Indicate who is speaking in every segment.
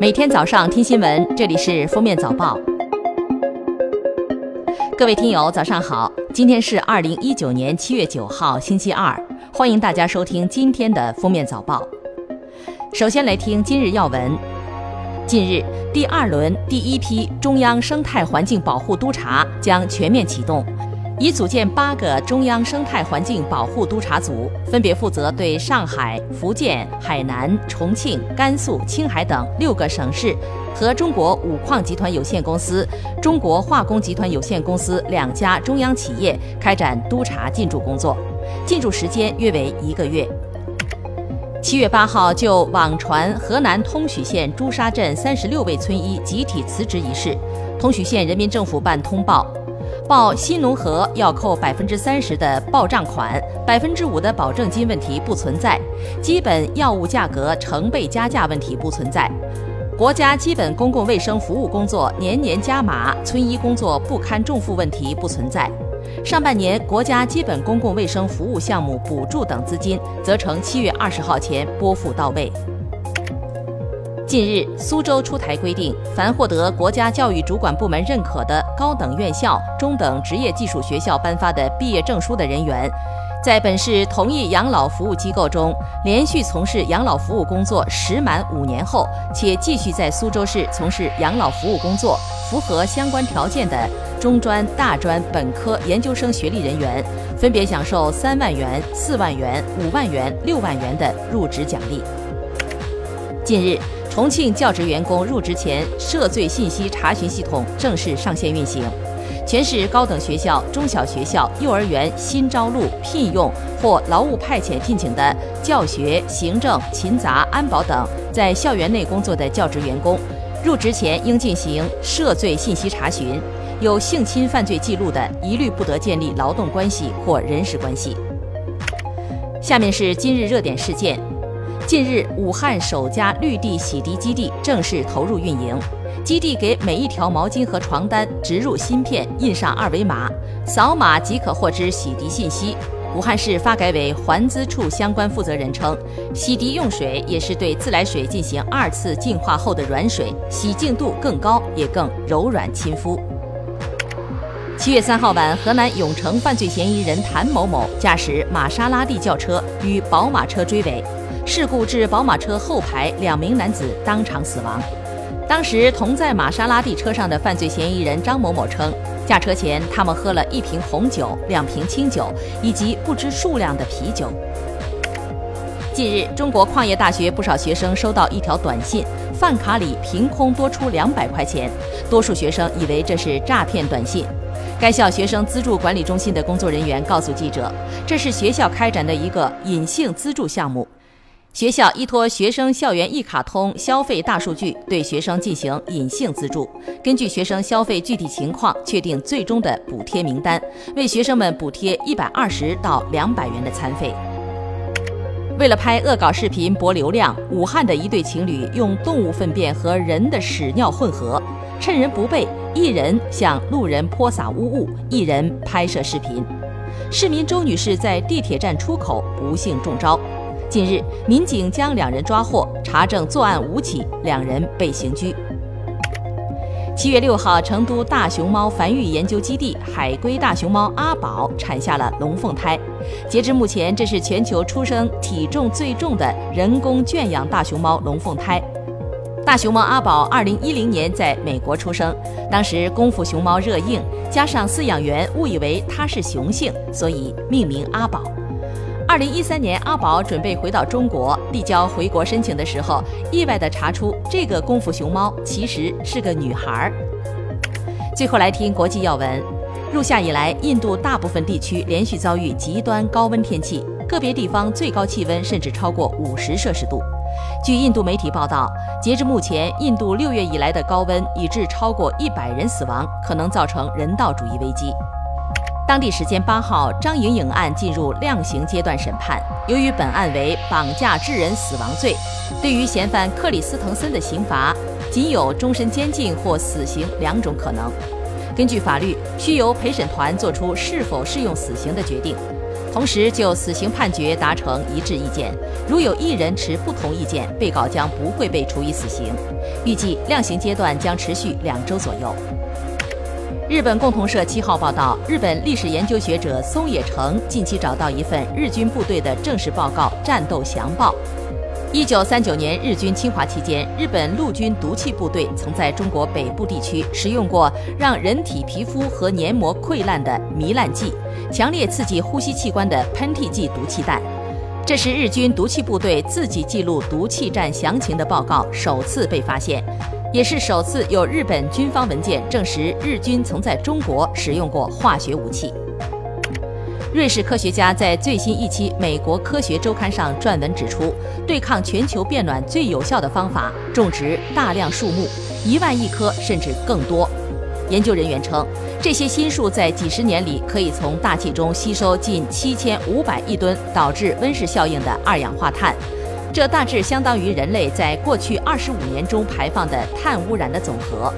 Speaker 1: 每天早上听新闻，这里是封面早报。各位听友，早上好！今天是二零一九年七月九号，星期二，欢迎大家收听今天的封面早报。首先来听今日要闻。近日，第二轮第一批中央生态环境保护督察将全面启动。已组建八个中央生态环境保护督察组，分别负责对上海、福建、海南、重庆、甘肃、青海等六个省市和中国五矿集团有限公司、中国化工集团有限公司两家中央企业开展督查进驻工作，进驻时间约为一个月。七月八号，就网传河南通许县朱砂镇三十六位村医集体辞职一事，通许县人民政府办通报。报新农合要扣百分之三十的报账款，百分之五的保证金问题不存在，基本药物价格成倍加价问题不存在，国家基本公共卫生服务工作年年加码，村医工作不堪重负问题不存在。上半年国家基本公共卫生服务项目补助等资金，则呈七月二十号前拨付到位。近日，苏州出台规定，凡获得国家教育主管部门认可的高等院校、中等职业技术学校颁发的毕业证书的人员，在本市同一养老服务机构中连续从事养老服务工作时满五年后，且继续在苏州市从事养老服务工作，符合相关条件的中专、大专、本科、研究生学历人员，分别享受三万元、四万元、五万元、六万元的入职奖励。近日。重庆教职员工入职前涉罪信息查询系统正式上线运行，全市高等学校、中小学校、幼儿园新招录、聘用或劳务派遣聘请的教学、行政、勤杂、安保等在校园内工作的教职员工，入职前应进行涉罪信息查询，有性侵犯罪记录的，一律不得建立劳动关系或人事关系。下面是今日热点事件。近日，武汉首家绿地洗涤基地正式投入运营。基地给每一条毛巾和床单植入芯片，印上二维码，扫码即可获知洗涤信息。武汉市发改委环资处相关负责人称，洗涤用水也是对自来水进行二次净化后的软水，洗净度更高，也更柔软亲肤。七月三号晚，河南永城犯罪嫌疑人谭某某驾驶玛莎拉蒂轿车与宝马车追尾。事故致宝马车后排两名男子当场死亡。当时同在玛莎拉蒂车上的犯罪嫌疑人张某某称，驾车前他们喝了一瓶红酒、两瓶清酒以及不知数量的啤酒。近日，中国矿业大学不少学生收到一条短信，饭卡里凭空多出两百块钱，多数学生以为这是诈骗短信。该校学生资助管理中心的工作人员告诉记者，这是学校开展的一个隐性资助项目。学校依托学生校园一卡通消费大数据，对学生进行隐性资助，根据学生消费具体情况确定最终的补贴名单，为学生们补贴一百二十到两百元的餐费。为了拍恶搞视频博流量，武汉的一对情侣用动物粪便和人的屎尿混合，趁人不备，一人向路人泼洒污物，一人拍摄视频。市民周女士在地铁站出口不幸中招。近日，民警将两人抓获，查证作案五起，两人被刑拘。七月六号，成都大熊猫繁育研究基地海龟大熊猫阿宝产下了龙凤胎。截至目前，这是全球出生体重最重的人工圈养大熊猫龙凤胎。大熊猫阿宝二零一零年在美国出生，当时功夫熊猫热映，加上饲养员误以为它是雄性，所以命名阿宝。二零一三年，阿宝准备回到中国递交回国申请的时候，意外地查出这个功夫熊猫其实是个女孩儿。最后来听国际要闻：入夏以来，印度大部分地区连续遭遇极端高温天气，个别地方最高气温甚至超过五十摄氏度。据印度媒体报道，截至目前，印度六月以来的高温已致超过一百人死亡，可能造成人道主义危机。当地时间八号，张莹莹案进入量刑阶段审判。由于本案为绑架致人死亡罪，对于嫌犯克里斯滕森的刑罚仅有终身监禁或死刑两种可能。根据法律，需由陪审团作出是否适用死刑的决定。同时就死刑判决达成一致意见。如有一人持不同意见，被告将不会被处以死刑。预计量刑阶段将持续两周左右。日本共同社七号报道，日本历史研究学者松野成近期找到一份日军部队的正式报告《战斗详报》。一九三九年日军侵华期间，日本陆军毒气部队曾在中国北部地区使用过让人体皮肤和黏膜溃烂的糜烂剂、强烈刺激呼吸器官的喷嚏剂毒气弹。这是日军毒气部队自己记录毒气战详情的报告首次被发现。也是首次有日本军方文件证实日军曾在中国使用过化学武器。瑞士科学家在最新一期《美国科学周刊》上撰文指出，对抗全球变暖最有效的方法——种植大量树木，一万亿棵甚至更多。研究人员称，这些新树在几十年里可以从大气中吸收近七千五百亿吨导致温室效应的二氧化碳。这大致相当于人类在过去二十五年中排放的碳污染的总和。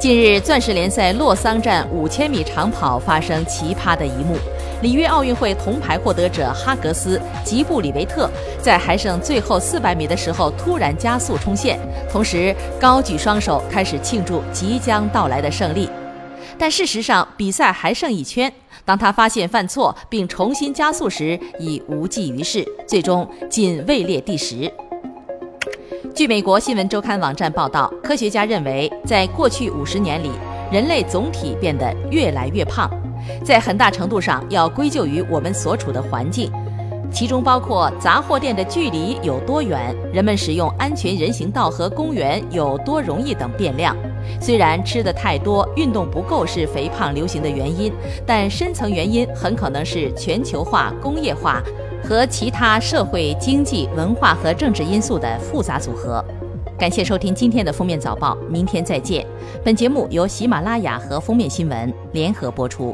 Speaker 1: 近日，钻石联赛洛桑站五千米长跑发生奇葩的一幕：里约奥运会铜牌获得者哈格斯·吉布里维特在还剩最后四百米的时候突然加速冲线，同时高举双手开始庆祝即将到来的胜利。但事实上，比赛还剩一圈。当他发现犯错并重新加速时，已无济于事，最终仅位列第十。据美国新闻周刊网站报道，科学家认为，在过去五十年里，人类总体变得越来越胖，在很大程度上要归咎于我们所处的环境。其中包括杂货店的距离有多远、人们使用安全人行道和公园有多容易等变量。虽然吃的太多、运动不够是肥胖流行的原因，但深层原因很可能是全球化、工业化和其他社会、经济、文化和政治因素的复杂组合。感谢收听今天的封面早报，明天再见。本节目由喜马拉雅和封面新闻联合播出。